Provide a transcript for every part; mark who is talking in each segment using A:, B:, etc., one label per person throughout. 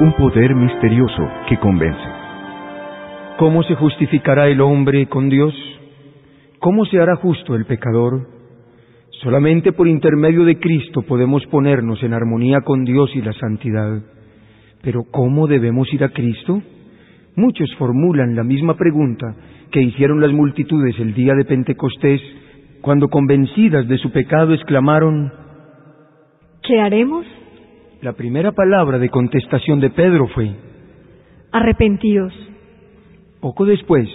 A: un poder misterioso que convence.
B: ¿Cómo se justificará el hombre con Dios? ¿Cómo se hará justo el pecador? Solamente por intermedio de Cristo podemos ponernos en armonía con Dios y la santidad. Pero ¿cómo debemos ir a Cristo? Muchos formulan la misma pregunta que hicieron las multitudes el día de Pentecostés, cuando convencidas de su pecado exclamaron,
C: ¿Qué haremos?
B: La primera palabra de contestación de Pedro fue,
C: Arrepentíos.
B: Poco después,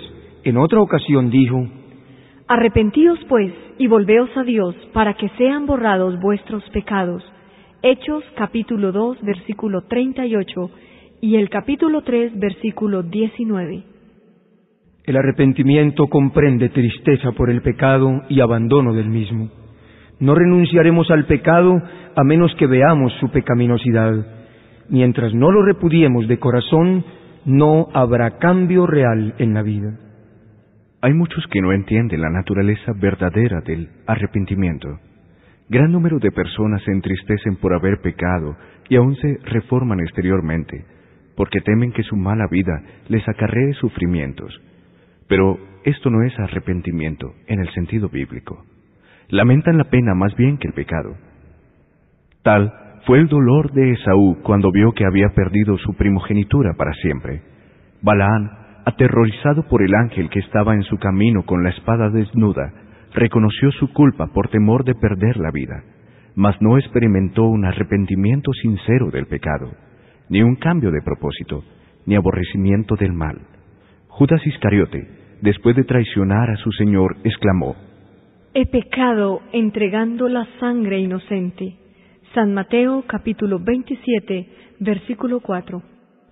B: en otra ocasión dijo,
C: Arrepentíos pues y volveos a Dios para que sean borrados vuestros pecados. Hechos capítulo 2 versículo 38 y el capítulo 3 versículo 19.
B: El arrepentimiento comprende tristeza por el pecado y abandono del mismo. No renunciaremos al pecado a menos que veamos su pecaminosidad. Mientras no lo repudiemos de corazón, no habrá cambio real en la vida.
A: Hay muchos que no entienden la naturaleza verdadera del arrepentimiento. Gran número de personas se entristecen por haber pecado y aún se reforman exteriormente, porque temen que su mala vida les acarree sufrimientos. Pero esto no es arrepentimiento en el sentido bíblico. Lamentan la pena más bien que el pecado. Tal fue el dolor de Esaú cuando vio que había perdido su primogenitura para siempre. Balaán, aterrorizado por el ángel que estaba en su camino con la espada desnuda, reconoció su culpa por temor de perder la vida, mas no experimentó un arrepentimiento sincero del pecado, ni un cambio de propósito, ni aborrecimiento del mal. Judas Iscariote, después de traicionar a su Señor, exclamó,
C: He pecado entregando la sangre inocente. San Mateo capítulo 27, versículo 4.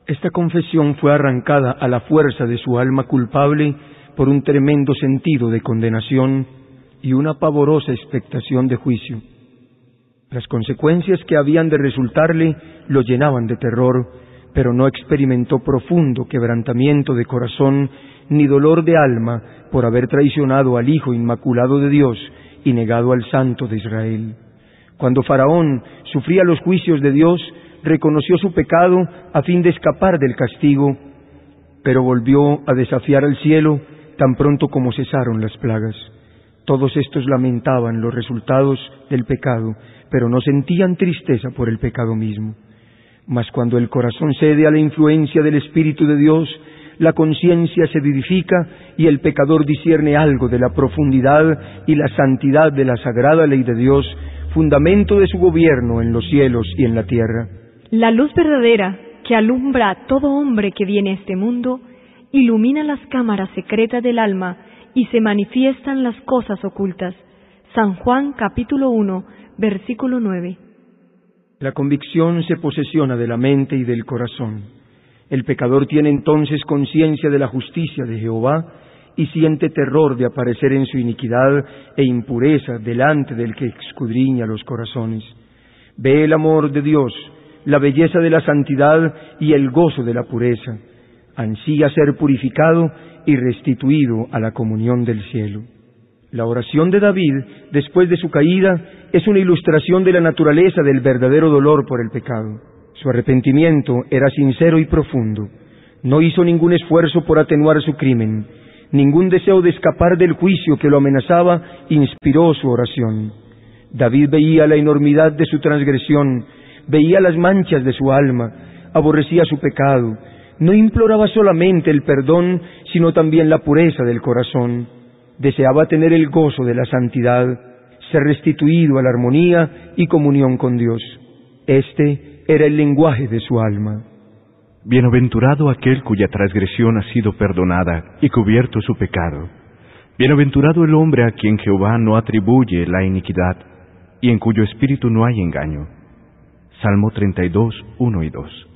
B: Esta confesión fue arrancada a la fuerza de su alma culpable por un tremendo sentido de condenación y una pavorosa expectación de juicio. Las consecuencias que habían de resultarle lo llenaban de terror, pero no experimentó profundo quebrantamiento de corazón ni dolor de alma por haber traicionado al Hijo Inmaculado de Dios y negado al Santo de Israel. Cuando Faraón sufría los juicios de Dios, reconoció su pecado a fin de escapar del castigo, pero volvió a desafiar al cielo tan pronto como cesaron las plagas. Todos estos lamentaban los resultados del pecado, pero no sentían tristeza por el pecado mismo. Mas cuando el corazón cede a la influencia del Espíritu de Dios, la conciencia se vivifica y el pecador discierne algo de la profundidad y la santidad de la sagrada ley de Dios, fundamento de su gobierno en los cielos y en la tierra.
C: La luz verdadera que alumbra a todo hombre que viene a este mundo, ilumina las cámaras secretas del alma y se manifiestan las cosas ocultas. San Juan capítulo 1, versículo 9.
B: La convicción se posesiona de la mente y del corazón. El pecador tiene entonces conciencia de la justicia de Jehová y siente terror de aparecer en su iniquidad e impureza delante del que escudriña los corazones. Ve el amor de Dios, la belleza de la santidad y el gozo de la pureza. Ansía ser purificado y restituido a la comunión del cielo. La oración de David, después de su caída, es una ilustración de la naturaleza del verdadero dolor por el pecado. Su arrepentimiento era sincero y profundo. No hizo ningún esfuerzo por atenuar su crimen. Ningún deseo de escapar del juicio que lo amenazaba inspiró su oración. David veía la enormidad de su transgresión, veía las manchas de su alma, aborrecía su pecado, no imploraba solamente el perdón, sino también la pureza del corazón. Deseaba tener el gozo de la santidad, ser restituido a la armonía y comunión con Dios. Este era el lenguaje de su alma.
A: Bienaventurado aquel cuya transgresión ha sido perdonada y cubierto su pecado. Bienaventurado el hombre a quien Jehová no atribuye la iniquidad y en cuyo espíritu no hay engaño. Salmo 32, 1 y 2.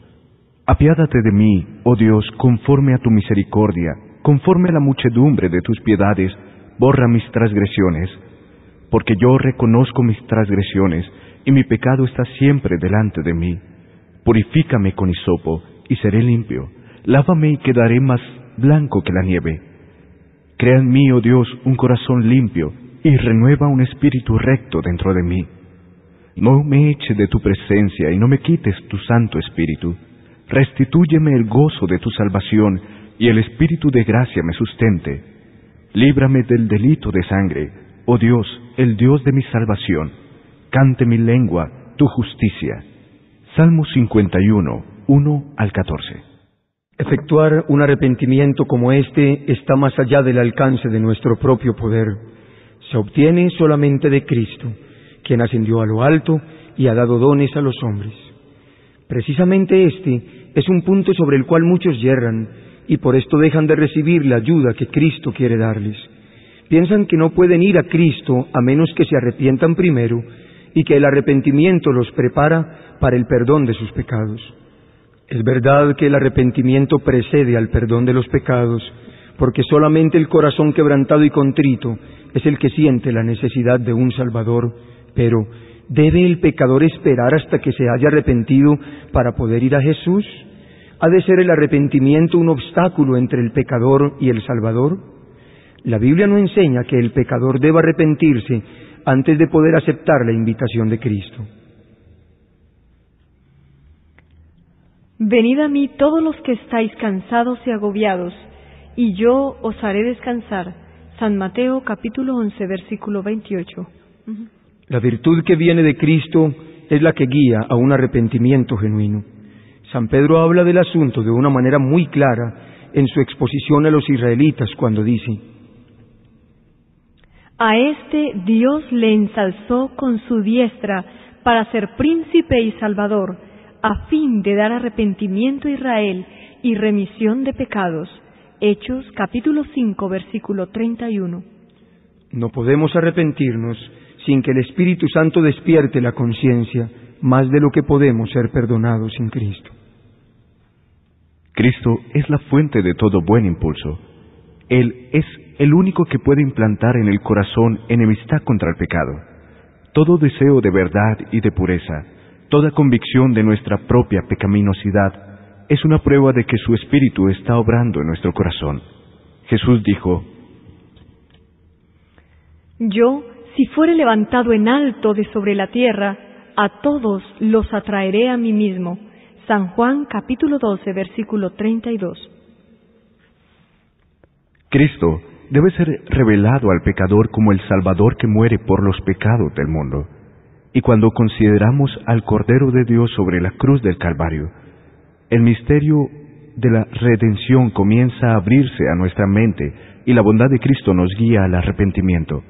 A: Apiádate de mí, oh Dios, conforme a tu misericordia, conforme a la muchedumbre de tus piedades, borra mis transgresiones, porque yo reconozco mis transgresiones, y mi pecado está siempre delante de mí. Purifícame con hisopo, y seré limpio. Lávame y quedaré más blanco que la nieve. Crea en mí, oh Dios, un corazón limpio, y renueva un espíritu recto dentro de mí. No me eche de tu presencia y no me quites tu santo espíritu. restitúyeme el gozo de tu salvación y el espíritu de gracia me sustente. Líbrame del delito de sangre, oh Dios, el Dios de mi salvación. Cante mi lengua tu justicia. Salmo 51, 1 al 14.
B: Efectuar un arrepentimiento como este está más allá del alcance de nuestro propio poder. Se obtiene solamente de Cristo, quien ascendió a lo alto y ha dado dones a los hombres. Precisamente este es un punto sobre el cual muchos yerran y por esto dejan de recibir la ayuda que Cristo quiere darles. Piensan que no pueden ir a Cristo a menos que se arrepientan primero y que el arrepentimiento los prepara para el perdón de sus pecados. Es verdad que el arrepentimiento precede al perdón de los pecados, porque solamente el corazón quebrantado y contrito es el que siente la necesidad de un Salvador, pero ¿debe el pecador esperar hasta que se haya arrepentido para poder ir a Jesús? ¿Ha de ser el arrepentimiento un obstáculo entre el pecador y el Salvador? La Biblia no enseña que el pecador deba arrepentirse antes de poder aceptar la invitación de Cristo.
C: Venid a mí todos los que estáis cansados y agobiados, y yo os haré descansar. San Mateo capítulo 11 versículo 28.
B: La virtud que viene de Cristo es la que guía a un arrepentimiento genuino. San Pedro habla del asunto de una manera muy clara en su exposición a los israelitas cuando dice,
C: A este Dios le ensalzó con su diestra para ser príncipe y salvador, a fin de dar arrepentimiento a Israel y remisión de pecados. Hechos capítulo 5 versículo 31.
B: No podemos arrepentirnos sin que el Espíritu Santo despierte la conciencia más de lo que podemos ser perdonados sin Cristo.
A: Cristo es la fuente de todo buen impulso. Él es el único que puede implantar en el corazón enemistad contra el pecado. Todo deseo de verdad y de pureza, toda convicción de nuestra propia pecaminosidad, es una prueba de que su Espíritu está obrando en nuestro corazón. Jesús dijo,
C: Yo, si fuere levantado en alto de sobre la tierra, a todos los atraeré a mí mismo. San Juan capítulo 12 versículo 32.
A: Cristo debe ser revelado al pecador como el Salvador que muere por los pecados del mundo. Y cuando consideramos al Cordero de Dios sobre la cruz del Calvario, el misterio de la redención comienza a abrirse a nuestra mente y la bondad de Cristo nos guía al arrepentimiento.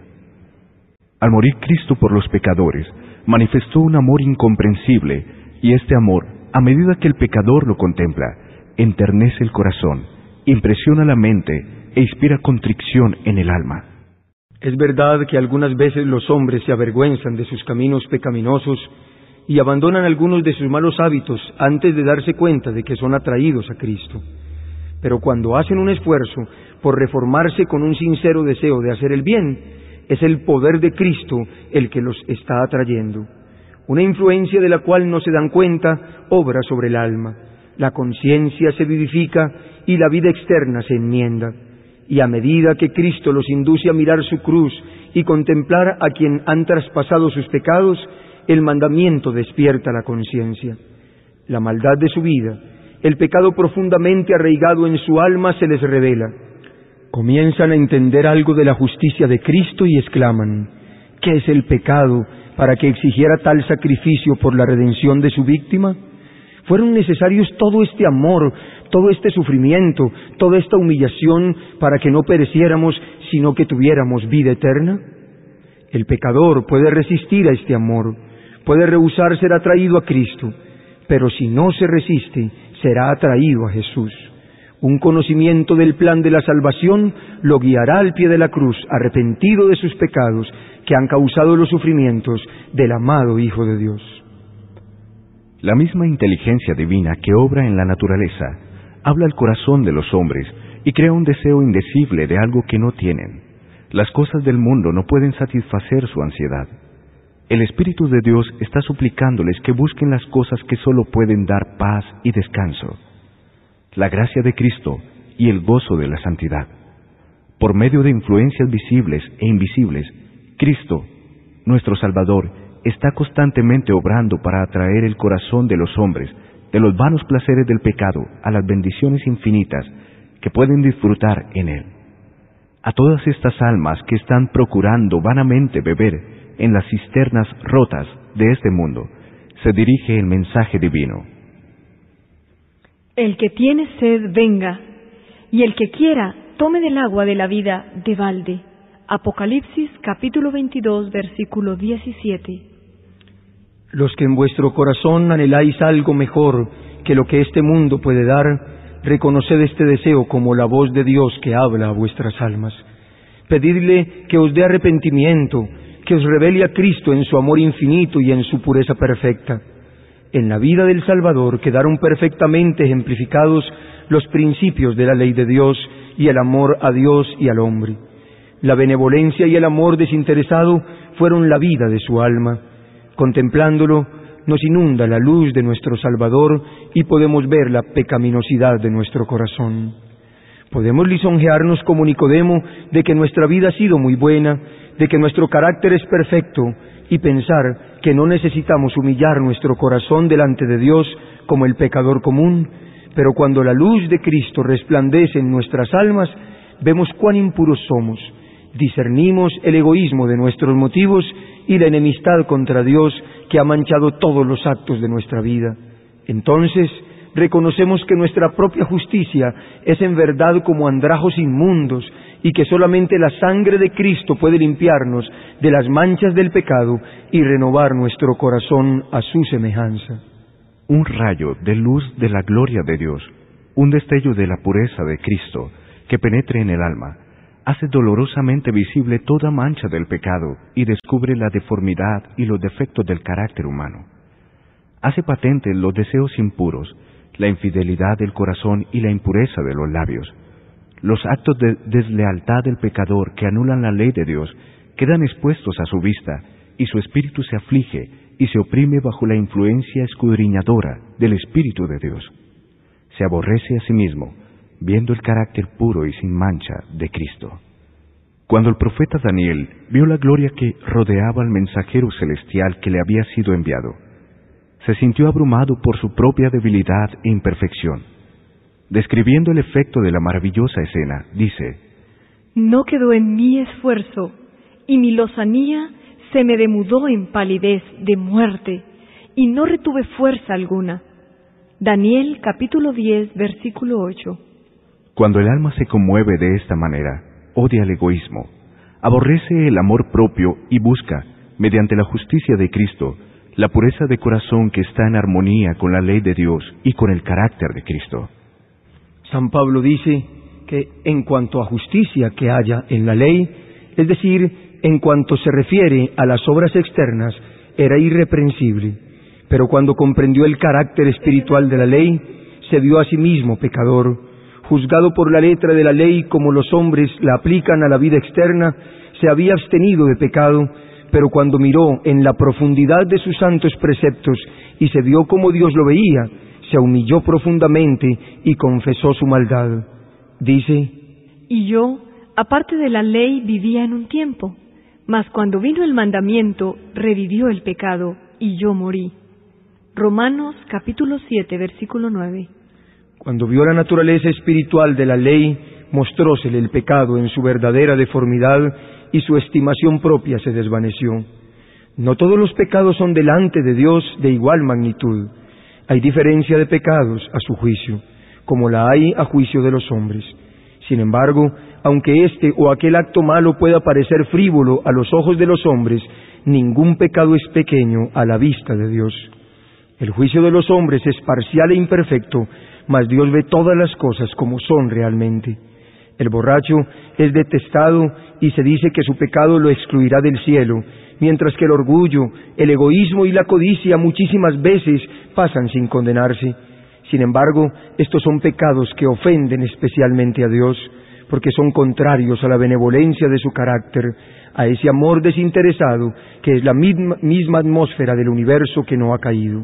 A: Al morir Cristo por los pecadores, manifestó un amor incomprensible y este amor a medida que el pecador lo contempla, enternece el corazón, impresiona la mente e inspira contrición en el alma.
B: Es verdad que algunas veces los hombres se avergüenzan de sus caminos pecaminosos y abandonan algunos de sus malos hábitos antes de darse cuenta de que son atraídos a Cristo. Pero cuando hacen un esfuerzo por reformarse con un sincero deseo de hacer el bien, es el poder de Cristo el que los está atrayendo una influencia de la cual no se dan cuenta, obra sobre el alma. La conciencia se vivifica y la vida externa se enmienda. Y a medida que Cristo los induce a mirar su cruz y contemplar a quien han traspasado sus pecados, el mandamiento despierta la conciencia. La maldad de su vida, el pecado profundamente arraigado en su alma se les revela. Comienzan a entender algo de la justicia de Cristo y exclaman, ¿qué es el pecado para que exigiera tal sacrificio por la redención de su víctima? ¿Fueron necesarios todo este amor, todo este sufrimiento, toda esta humillación para que no pereciéramos, sino que tuviéramos vida eterna? El pecador puede resistir a este amor, puede rehusar ser atraído a Cristo, pero si no se resiste, será atraído a Jesús. Un conocimiento del plan de la salvación lo guiará al pie de la cruz, arrepentido de sus pecados, que han causado los sufrimientos del amado Hijo de Dios.
A: La misma inteligencia divina que obra en la naturaleza habla al corazón de los hombres y crea un deseo indecible de algo que no tienen. Las cosas del mundo no pueden satisfacer su ansiedad. El Espíritu de Dios está suplicándoles que busquen las cosas que solo pueden dar paz y descanso. La gracia de Cristo y el gozo de la santidad. Por medio de influencias visibles e invisibles, Cristo, nuestro Salvador, está constantemente obrando para atraer el corazón de los hombres de los vanos placeres del pecado a las bendiciones infinitas que pueden disfrutar en él. A todas estas almas que están procurando vanamente beber en las cisternas rotas de este mundo, se dirige el mensaje divino.
C: El que tiene sed, venga, y el que quiera, tome del agua de la vida de balde. Apocalipsis capítulo 22, versículo 17.
B: Los que en vuestro corazón anheláis algo mejor que lo que este mundo puede dar, reconoced este deseo como la voz de Dios que habla a vuestras almas. Pedidle que os dé arrepentimiento, que os revele a Cristo en su amor infinito y en su pureza perfecta en la vida del Salvador quedaron perfectamente ejemplificados los principios de la ley de Dios y el amor a Dios y al hombre. La benevolencia y el amor desinteresado fueron la vida de su alma. Contemplándolo, nos inunda la luz de nuestro Salvador y podemos ver la pecaminosidad de nuestro corazón. Podemos lisonjearnos como Nicodemo de que nuestra vida ha sido muy buena, de que nuestro carácter es perfecto y pensar que no necesitamos humillar nuestro corazón delante de Dios como el pecador común, pero cuando la luz de Cristo resplandece en nuestras almas, vemos cuán impuros somos, discernimos el egoísmo de nuestros motivos y la enemistad contra Dios que ha manchado todos los actos de nuestra vida. Entonces, reconocemos que nuestra propia justicia es en verdad como andrajos inmundos y que solamente la sangre de Cristo puede limpiarnos de las manchas del pecado y renovar nuestro corazón a su semejanza.
A: Un rayo de luz de la gloria de Dios, un destello de la pureza de Cristo que penetre en el alma, hace dolorosamente visible toda mancha del pecado y descubre la deformidad y los defectos del carácter humano. Hace patentes los deseos impuros, la infidelidad del corazón y la impureza de los labios. Los actos de deslealtad del pecador que anulan la ley de Dios quedan expuestos a su vista y su espíritu se aflige y se oprime bajo la influencia escudriñadora del Espíritu de Dios. Se aborrece a sí mismo, viendo el carácter puro y sin mancha de Cristo. Cuando el profeta Daniel vio la gloria que rodeaba al mensajero celestial que le había sido enviado, se sintió abrumado por su propia debilidad e imperfección. Describiendo el efecto de la maravillosa escena, dice,
C: No quedó en mí esfuerzo, y mi lozanía se me demudó en palidez de muerte, y no retuve fuerza alguna. Daniel capítulo 10, versículo 8.
A: Cuando el alma se conmueve de esta manera, odia el egoísmo, aborrece el amor propio y busca, mediante la justicia de Cristo, la pureza de corazón que está en armonía con la ley de Dios y con el carácter de Cristo.
B: San Pablo dice que en cuanto a justicia que haya en la ley, es decir, en cuanto se refiere a las obras externas, era irreprensible, pero cuando comprendió el carácter espiritual de la ley, se vio a sí mismo pecador, juzgado por la letra de la ley como los hombres la aplican a la vida externa, se había abstenido de pecado, pero cuando miró en la profundidad de sus santos preceptos y se vio como Dios lo veía, se humilló profundamente y confesó su maldad. Dice,
C: Y yo, aparte de la ley, vivía en un tiempo, mas cuando vino el mandamiento, revivió el pecado, y yo morí. Romanos capítulo 7, versículo 9.
B: Cuando vio la naturaleza espiritual de la ley, mostrósele el pecado en su verdadera deformidad y su estimación propia se desvaneció. No todos los pecados son delante de Dios de igual magnitud. Hay diferencia de pecados a su juicio, como la hay a juicio de los hombres. Sin embargo, aunque este o aquel acto malo pueda parecer frívolo a los ojos de los hombres, ningún pecado es pequeño a la vista de Dios. El juicio de los hombres es parcial e imperfecto, mas Dios ve todas las cosas como son realmente. El borracho es detestado y se dice que su pecado lo excluirá del cielo, mientras que el orgullo, el egoísmo y la codicia muchísimas veces pasan sin condenarse. Sin embargo, estos son pecados que ofenden especialmente a Dios, porque son contrarios a la benevolencia de su carácter, a ese amor desinteresado que es la misma, atmósfera del universo que no ha caído.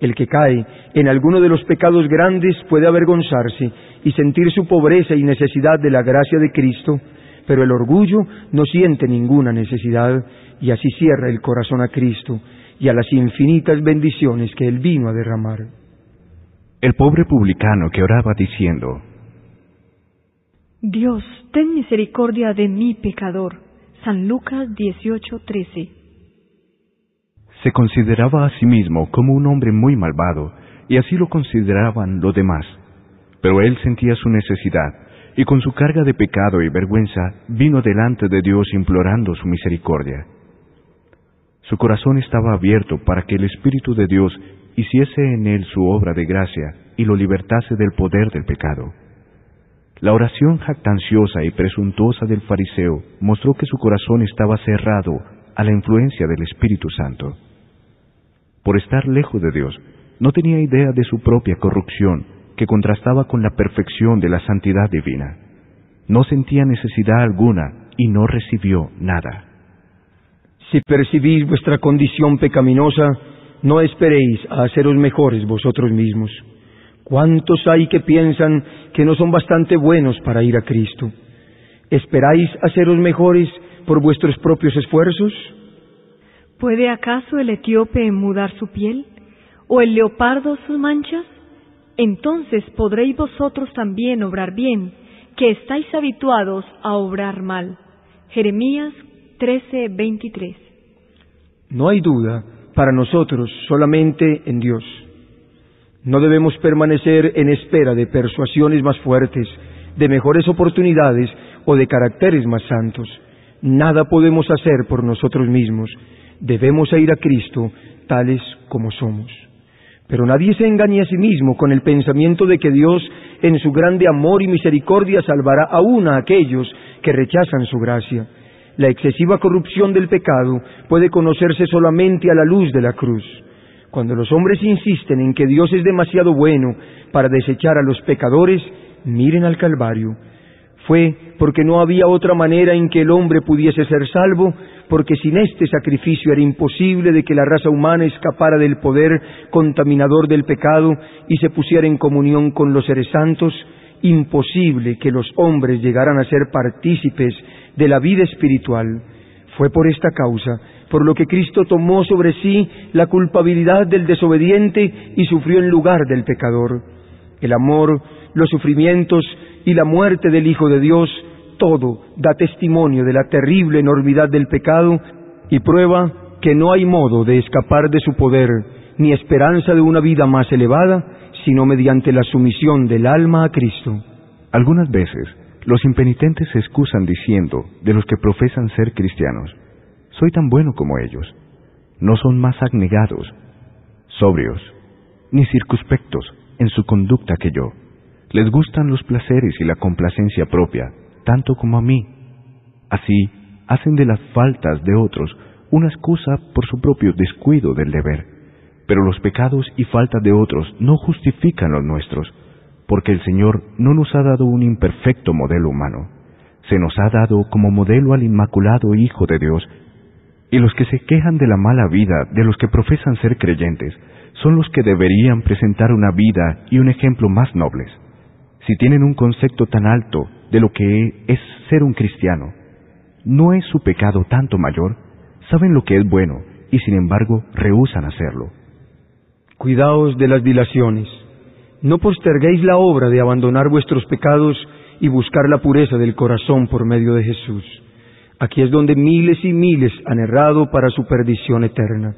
B: El que cae en alguno de los pecados grandes puede avergonzarse y sentir su pobreza y necesidad de la gracia de Cristo, pero el orgullo no siente ninguna necesidad y así cierra el corazón a Cristo y a las infinitas bendiciones que Él vino a derramar.
A: el pobre publicano que oraba diciendo,
C: Dios, ten misericordia de mi pecador. San Lucas 18:13.
A: Se consideraba a sí mismo como un hombre muy malvado, y así lo consideraban los demás. Pero él sentía su necesidad, y con su carga de pecado y vergüenza vino delante de Dios implorando su misericordia. Su corazón estaba abierto para que el Espíritu de Dios hiciese en él su obra de gracia y lo libertase del poder del pecado. La oración jactanciosa y presuntuosa del fariseo mostró que su corazón estaba cerrado a la influencia del Espíritu Santo. Por estar lejos de Dios, no tenía idea de su propia corrupción, que contrastaba con la perfección de la santidad divina. No sentía necesidad alguna y no recibió nada.
B: Si percibís vuestra condición pecaminosa, no esperéis a haceros mejores vosotros mismos. ¿Cuántos hay que piensan que no son bastante buenos para ir a Cristo? ¿Esperáis haceros mejores por vuestros propios esfuerzos?
C: ¿Puede acaso el etíope mudar su piel? ¿O el leopardo sus manchas? Entonces podréis vosotros también obrar bien, que estáis habituados a obrar mal. Jeremías 13:23
B: No hay duda para nosotros solamente en Dios. No debemos permanecer en espera de persuasiones más fuertes, de mejores oportunidades o de caracteres más santos. Nada podemos hacer por nosotros mismos. Debemos ir a Cristo tales como somos. Pero nadie se engañe a sí mismo con el pensamiento de que Dios, en su grande amor y misericordia, salvará aún a aquellos que rechazan su gracia. La excesiva corrupción del pecado puede conocerse solamente a la luz de la cruz. Cuando los hombres insisten en que Dios es demasiado bueno para desechar a los pecadores, miren al Calvario. Fue porque no había otra manera en que el hombre pudiese ser salvo, porque sin este sacrificio era imposible de que la raza humana escapara del poder contaminador del pecado y se pusiera en comunión con los seres santos, imposible que los hombres llegaran a ser partícipes de la vida espiritual. Fue por esta causa por lo que Cristo tomó sobre sí la culpabilidad del desobediente y sufrió en lugar del pecador. El amor, los sufrimientos y la muerte del Hijo de Dios, todo da testimonio de la terrible enormidad del pecado y prueba que no hay modo de escapar de su poder ni esperanza de una vida más elevada, sino mediante la sumisión del alma a Cristo.
A: Algunas veces los impenitentes se excusan diciendo de los que profesan ser cristianos, soy tan bueno como ellos. No son más abnegados, sobrios, ni circunspectos en su conducta que yo. Les gustan los placeres y la complacencia propia, tanto como a mí. Así, hacen de las faltas de otros una excusa por su propio descuido del deber. Pero los pecados y faltas de otros no justifican los nuestros, porque el Señor no nos ha dado un imperfecto modelo humano. Se nos ha dado como modelo al Inmaculado Hijo de Dios, y los que se quejan de la mala vida de los que profesan ser creyentes son los que deberían presentar una vida y un ejemplo más nobles. Si tienen un concepto tan alto de lo que es ser un cristiano, ¿no es su pecado tanto mayor? Saben lo que es bueno y sin embargo rehúsan hacerlo.
B: Cuidaos de las dilaciones. No posterguéis la obra de abandonar vuestros pecados y buscar la pureza del corazón por medio de Jesús. Aquí es donde miles y miles han errado para su perdición eterna.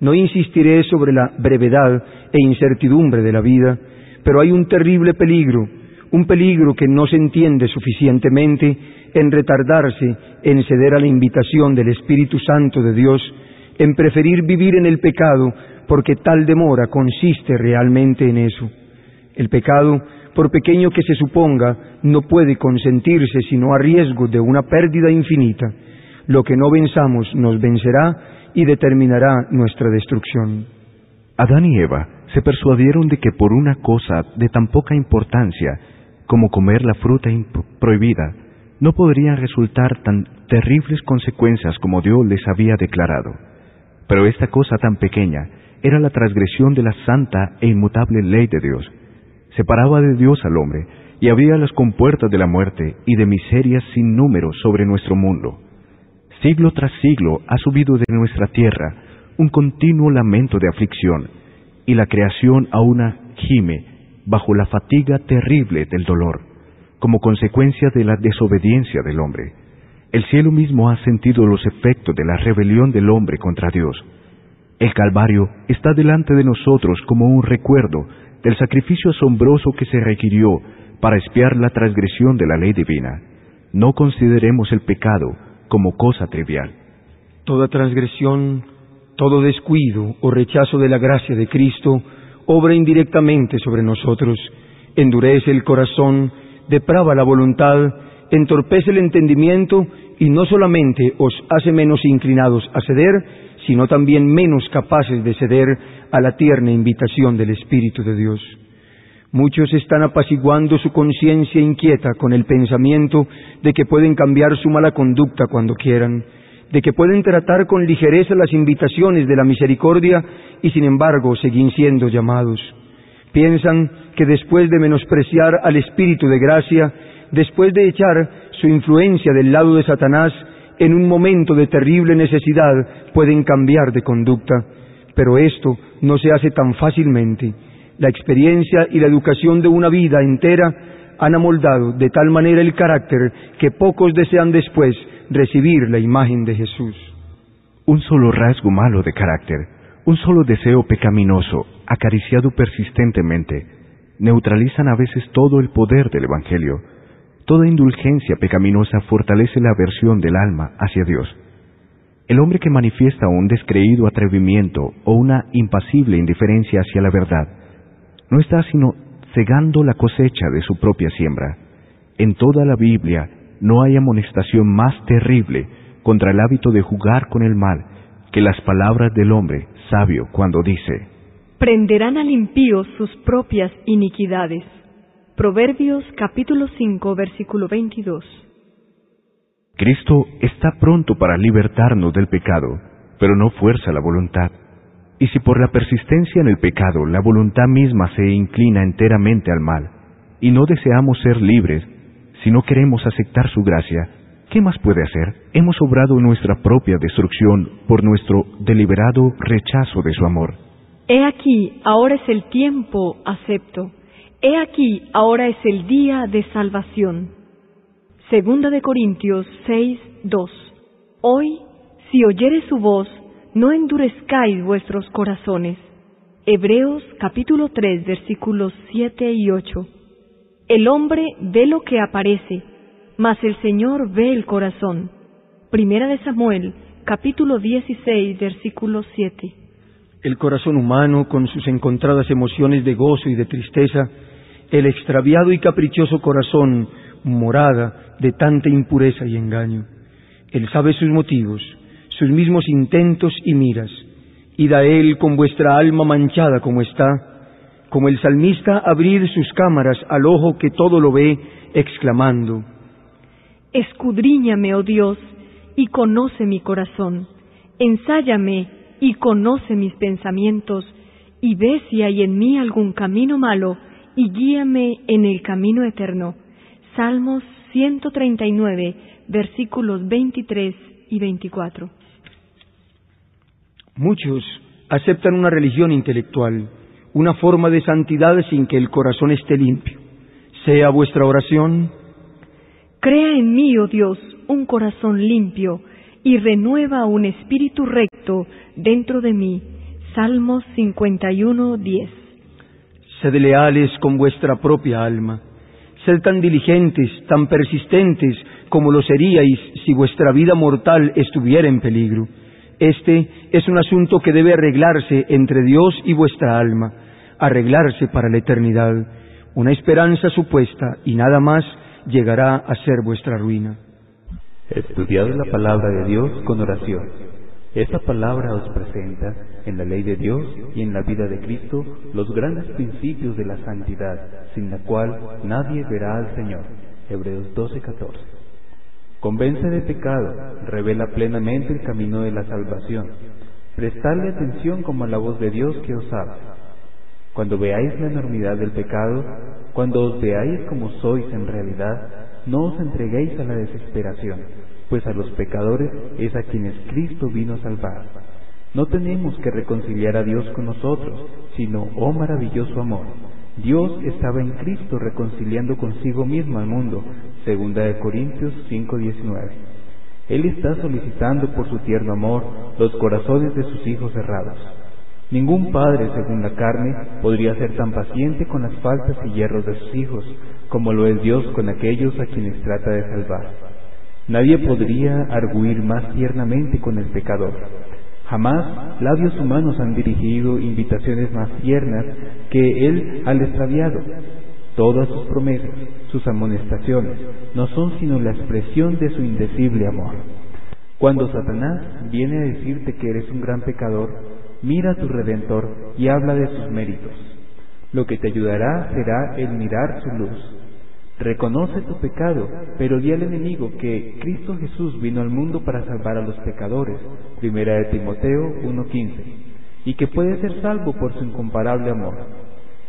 B: No insistiré sobre la brevedad e incertidumbre de la vida, pero hay un terrible peligro, un peligro que no se entiende suficientemente en retardarse en ceder a la invitación del Espíritu Santo de Dios, en preferir vivir en el pecado, porque tal demora consiste realmente en eso. El pecado por pequeño que se suponga, no puede consentirse sino a riesgo de una pérdida infinita. Lo que no venzamos nos vencerá y determinará nuestra destrucción.
A: Adán y Eva se persuadieron de que por una cosa de tan poca importancia como comer la fruta prohibida, no podrían resultar tan terribles consecuencias como Dios les había declarado. Pero esta cosa tan pequeña era la transgresión de la santa e inmutable ley de Dios separaba de Dios al hombre y abría las compuertas de la muerte y de miserias sin número sobre nuestro mundo. Siglo tras siglo ha subido de nuestra tierra un continuo lamento de aflicción, y la creación aún gime bajo la fatiga terrible del dolor, como consecuencia de la desobediencia del hombre. El cielo mismo ha sentido los efectos de la rebelión del hombre contra Dios. El Calvario está delante de nosotros como un recuerdo del sacrificio asombroso que se requirió para espiar la transgresión de la ley divina. No consideremos el pecado como cosa trivial.
B: Toda transgresión, todo descuido o rechazo de la gracia de Cristo obra indirectamente sobre nosotros, endurece el corazón, deprava la voluntad, entorpece el entendimiento y no solamente os hace menos inclinados a ceder, sino también menos capaces de ceder a la tierna invitación del Espíritu de Dios. Muchos están apaciguando su conciencia inquieta con el pensamiento de que pueden cambiar su mala conducta cuando quieran, de que pueden tratar con ligereza las invitaciones de la misericordia y sin embargo seguir siendo llamados. Piensan que después de menospreciar al Espíritu de gracia, después de echar su influencia del lado de Satanás, en un momento de terrible necesidad pueden cambiar de conducta. Pero esto no se hace tan fácilmente. La experiencia y la educación de una vida entera han amoldado de tal manera el carácter que pocos desean después recibir la imagen de Jesús.
A: Un solo rasgo malo de carácter, un solo deseo pecaminoso, acariciado persistentemente, neutralizan a veces todo el poder del Evangelio. Toda indulgencia pecaminosa fortalece la aversión del alma hacia Dios. El hombre que manifiesta un descreído atrevimiento o una impasible indiferencia hacia la verdad, no está sino cegando la cosecha de su propia siembra. En toda la Biblia no hay amonestación más terrible contra el hábito de jugar con el mal que las palabras del hombre sabio cuando dice,
C: Prenderán al impío sus propias iniquidades. Proverbios capítulo 5 versículo 22.
A: Cristo está pronto para libertarnos del pecado, pero no fuerza la voluntad. Y si por la persistencia en el pecado la voluntad misma se inclina enteramente al mal, y no deseamos ser libres, si no queremos aceptar su gracia, ¿qué más puede hacer? Hemos obrado nuestra propia destrucción por nuestro deliberado rechazo de su amor.
C: He aquí, ahora es el tiempo acepto. He aquí, ahora es el día de salvación. Segunda de Corintios 6, 2. Hoy, si oyere su voz, no endurezcáis vuestros corazones. Hebreos capítulo 3 versículos 7 y 8. El hombre ve lo que aparece, mas el Señor ve el corazón. Primera de Samuel, capítulo 16, versículo 7.
B: El corazón humano, con sus encontradas emociones de gozo y de tristeza, el extraviado y caprichoso corazón, morada de tanta impureza y engaño. Él sabe sus motivos, sus mismos intentos y miras. Id a Él con vuestra alma manchada como está, como el salmista abrir sus cámaras al ojo que todo lo ve, exclamando,
C: Escudriñame, oh Dios, y conoce mi corazón, ensáyame y conoce mis pensamientos, y ve si hay en mí algún camino malo, y guíame en el camino eterno. Salmos 139, versículos 23 y 24.
B: Muchos aceptan una religión intelectual, una forma de santidad sin que el corazón esté limpio. Sea vuestra oración.
C: Crea en mí, oh Dios, un corazón limpio y renueva un espíritu recto dentro de mí. Salmos 51, 10.
B: Sed leales con vuestra propia alma. Sed tan diligentes, tan persistentes como lo seríais si vuestra vida mortal estuviera en peligro. Este es un asunto que debe arreglarse entre Dios y vuestra alma arreglarse para la eternidad. Una esperanza supuesta y nada más llegará a ser vuestra ruina.
D: Estudiad la palabra de Dios con oración. Esta palabra os presenta en la ley de Dios y en la vida de Cristo los grandes principios de la santidad, sin la cual nadie verá al Señor. Hebreos 12:14. Convence de pecado, revela plenamente el camino de la salvación. Prestadle atención como a la voz de Dios que os habla cuando veáis la enormidad del pecado, cuando os veáis como sois en realidad, no os entreguéis a la desesperación, pues a los pecadores es a quienes Cristo vino a salvar. No tenemos que reconciliar a Dios con nosotros, sino, oh maravilloso amor, Dios estaba en Cristo reconciliando consigo mismo al mundo, segunda de Corintios 5:19. Él está solicitando por su tierno amor los corazones de sus hijos cerrados. Ningún padre, según la carne, podría ser tan paciente con las faltas y hierros de sus hijos, como lo es Dios con aquellos a quienes trata de salvar. Nadie podría arguir más tiernamente con el pecador. Jamás labios humanos han dirigido invitaciones más tiernas que él al extraviado. Todas sus promesas, sus amonestaciones, no son sino la expresión de su indecible amor. Cuando Satanás viene a decirte que eres un gran pecador, mira a tu Redentor y habla de sus méritos. Lo que te ayudará será el mirar su luz. Reconoce tu pecado, pero di al enemigo que Cristo Jesús vino al mundo para salvar a los pecadores, primera de Timoteo 1.15, y que puede ser salvo por su incomparable amor.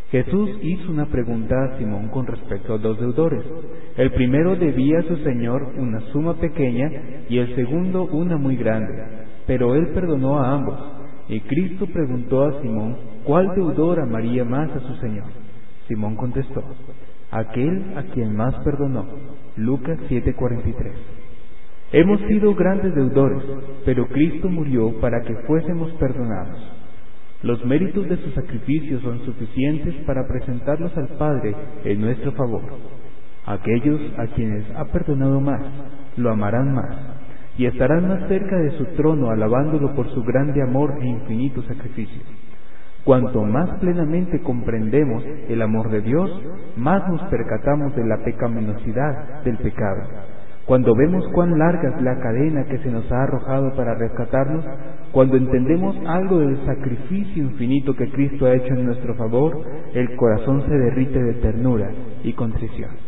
D: Jesús hizo una pregunta a Simón con respecto a dos deudores. El primero debía a su Señor una suma pequeña y el segundo una muy grande, pero él perdonó a ambos. Y Cristo preguntó a Simón cuál deudor amaría más a su Señor. Simón contestó, aquel a quien más perdonó. Lucas 7:43. Hemos sido grandes deudores, pero Cristo murió para que fuésemos perdonados. Los méritos de su sacrificio son suficientes para presentarlos al Padre en nuestro favor. Aquellos a quienes ha perdonado más, lo amarán más y estarán más cerca de su trono alabándolo por su grande amor e infinito sacrificio. Cuanto más plenamente comprendemos el amor de Dios, más nos percatamos de la pecaminosidad del pecado. Cuando vemos cuán larga es la cadena que se nos ha arrojado para rescatarnos, cuando entendemos algo del sacrificio infinito que Cristo ha hecho en nuestro favor, el corazón se derrite de ternura y contrición.